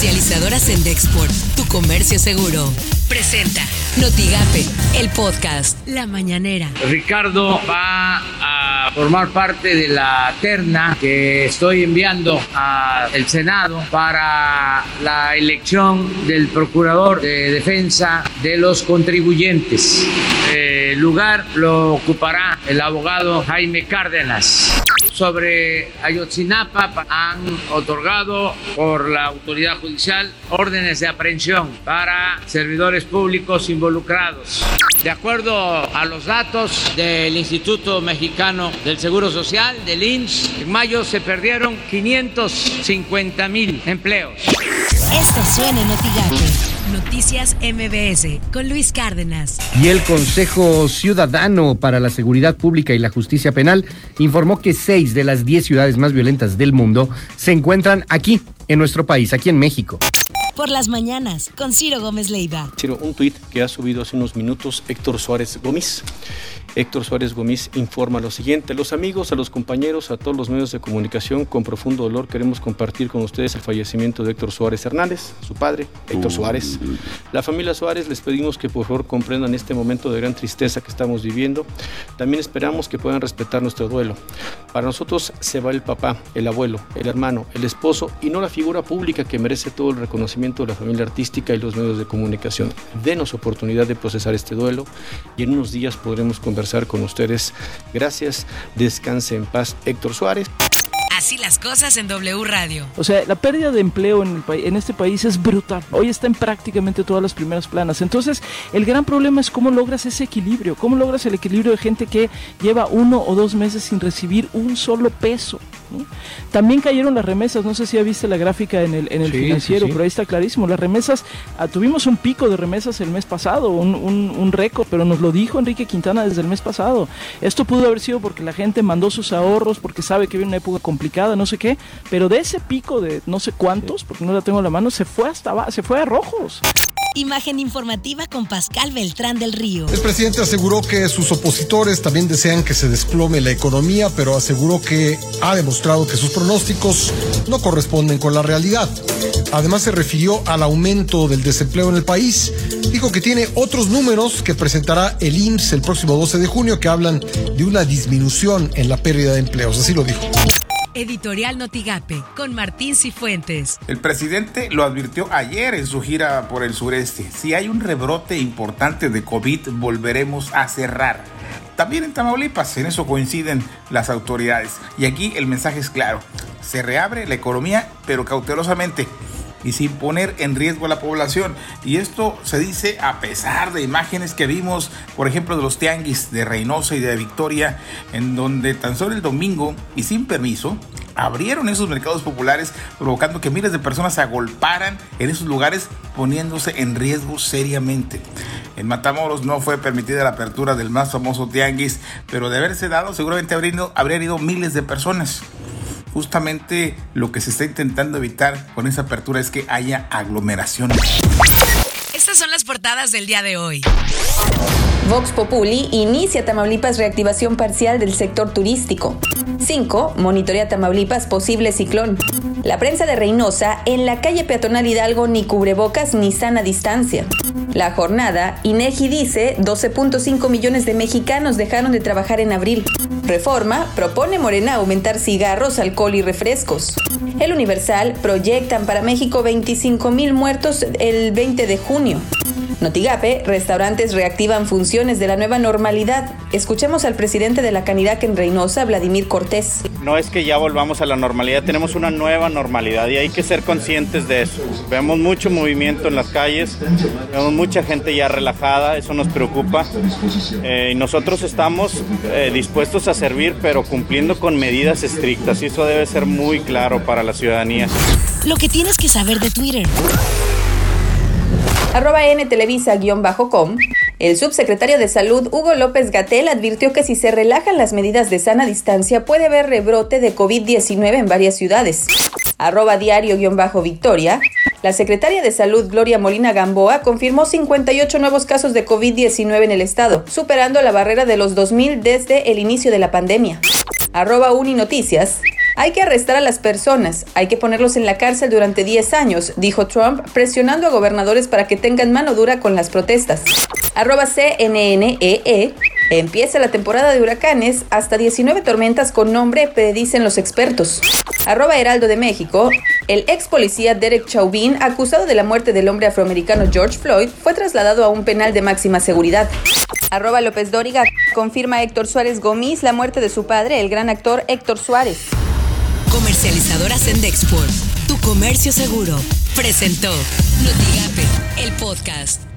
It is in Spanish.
Comercializadoras en Dexport, tu comercio seguro. Presenta Notigape, el podcast La Mañanera. Ricardo va a formar parte de la terna que estoy enviando al Senado para la elección del procurador de defensa de los contribuyentes. El lugar lo ocupará el abogado Jaime Cárdenas sobre Ayotzinapa han otorgado por la autoridad judicial órdenes de aprehensión para servidores públicos involucrados. De acuerdo a los datos del Instituto Mexicano del Seguro Social, del INSS, en mayo se perdieron 550 mil empleos. Esto suena en Noticias MBS con Luis Cárdenas. Y el Consejo Ciudadano para la Seguridad Pública y la Justicia Penal informó que seis de las diez ciudades más violentas del mundo se encuentran aquí, en nuestro país, aquí en México por las mañanas con Ciro Gómez Leiva. Ciro, un tuit que ha subido hace unos minutos Héctor Suárez Gómez. Héctor Suárez Gómez informa lo siguiente. Los amigos, a los compañeros, a todos los medios de comunicación, con profundo dolor queremos compartir con ustedes el fallecimiento de Héctor Suárez Hernández, su padre, Héctor Suárez. La familia Suárez les pedimos que por favor comprendan este momento de gran tristeza que estamos viviendo. También esperamos que puedan respetar nuestro duelo. Para nosotros se va el papá, el abuelo, el hermano, el esposo y no la figura pública que merece todo el reconocimiento de la familia artística y los medios de comunicación. Denos oportunidad de procesar este duelo y en unos días podremos conversar con ustedes. Gracias, descanse en paz Héctor Suárez. Así las cosas en W Radio. O sea, la pérdida de empleo en, el en este país es brutal. Hoy está en prácticamente todas las primeras planas. Entonces, el gran problema es cómo logras ese equilibrio. ¿Cómo logras el equilibrio de gente que lleva uno o dos meses sin recibir un solo peso? También cayeron las remesas, no sé si ya viste la gráfica en el, en el financiero, pero ahí está clarísimo. Las remesas, ah, tuvimos un pico de remesas el mes pasado, un, un, récord, pero nos lo dijo Enrique Quintana desde el mes pasado. Esto pudo haber sido porque la gente mandó sus ahorros, porque sabe que viene una época complicada, no sé qué, pero de ese pico de no sé cuántos, porque no la tengo en la mano, se fue hasta se fue a rojos. Imagen informativa con Pascal Beltrán del Río. El presidente aseguró que sus opositores también desean que se desplome la economía, pero aseguró que ha demostrado que sus pronósticos no corresponden con la realidad. Además se refirió al aumento del desempleo en el país. Dijo que tiene otros números que presentará el IMSS el próximo 12 de junio que hablan de una disminución en la pérdida de empleos. Así lo dijo. Editorial Notigape con Martín Cifuentes. El presidente lo advirtió ayer en su gira por el sureste. Si hay un rebrote importante de COVID, volveremos a cerrar. También en Tamaulipas, en eso coinciden las autoridades. Y aquí el mensaje es claro. Se reabre la economía, pero cautelosamente y sin poner en riesgo a la población. Y esto se dice a pesar de imágenes que vimos, por ejemplo, de los tianguis de Reynosa y de Victoria, en donde tan solo el domingo y sin permiso abrieron esos mercados populares, provocando que miles de personas se agolparan en esos lugares, poniéndose en riesgo seriamente. En Matamoros no fue permitida la apertura del más famoso tianguis, pero de haberse dado, seguramente habrían ido miles de personas justamente lo que se está intentando evitar con esa apertura es que haya aglomeraciones. Estas son las portadas del día de hoy. Vox Populi inicia Tamaulipas reactivación parcial del sector turístico. 5. Monitorea Tamaulipas posible ciclón. La prensa de Reynosa, en la calle peatonal Hidalgo ni cubrebocas ni sana distancia. La jornada, INEGI dice 12.5 millones de mexicanos dejaron de trabajar en abril. Reforma propone Morena aumentar cigarros, alcohol y refrescos. El Universal proyectan para México 25 mil muertos el 20 de junio. Notigape, restaurantes reactivan funciones de la nueva normalidad. Escuchemos al presidente de la Canidad en Reynosa, Vladimir Cortés. No es que ya volvamos a la normalidad, tenemos una nueva normalidad y hay que ser conscientes de eso. Vemos mucho movimiento en las calles, vemos mucha gente ya relajada, eso nos preocupa. Eh, y nosotros estamos eh, dispuestos a servir, pero cumpliendo con medidas estrictas y eso debe ser muy claro para la ciudadanía. Lo que tienes que saber de Twitter arroba ntelevisa-com, el subsecretario de Salud Hugo López Gatel advirtió que si se relajan las medidas de sana distancia puede haber rebrote de COVID-19 en varias ciudades. Arroba diario-victoria, la secretaria de Salud Gloria Molina Gamboa confirmó 58 nuevos casos de COVID-19 en el estado, superando la barrera de los 2.000 desde el inicio de la pandemia. Arroba Uninoticias, Hay que arrestar a las personas, hay que ponerlos en la cárcel durante 10 años, dijo Trump, presionando a gobernadores para que tengan mano dura con las protestas. Arroba CNNEE. E. Empieza la temporada de huracanes, hasta 19 tormentas con nombre, predicen los expertos. Arroba Heraldo de México. El ex policía Derek Chauvin, acusado de la muerte del hombre afroamericano George Floyd, fue trasladado a un penal de máxima seguridad. Arroba López Dóriga. Confirma Héctor Suárez Gómez la muerte de su padre, el gran actor Héctor Suárez. Comercializadora Sendexport, tu comercio seguro, presentó Notigape, el podcast.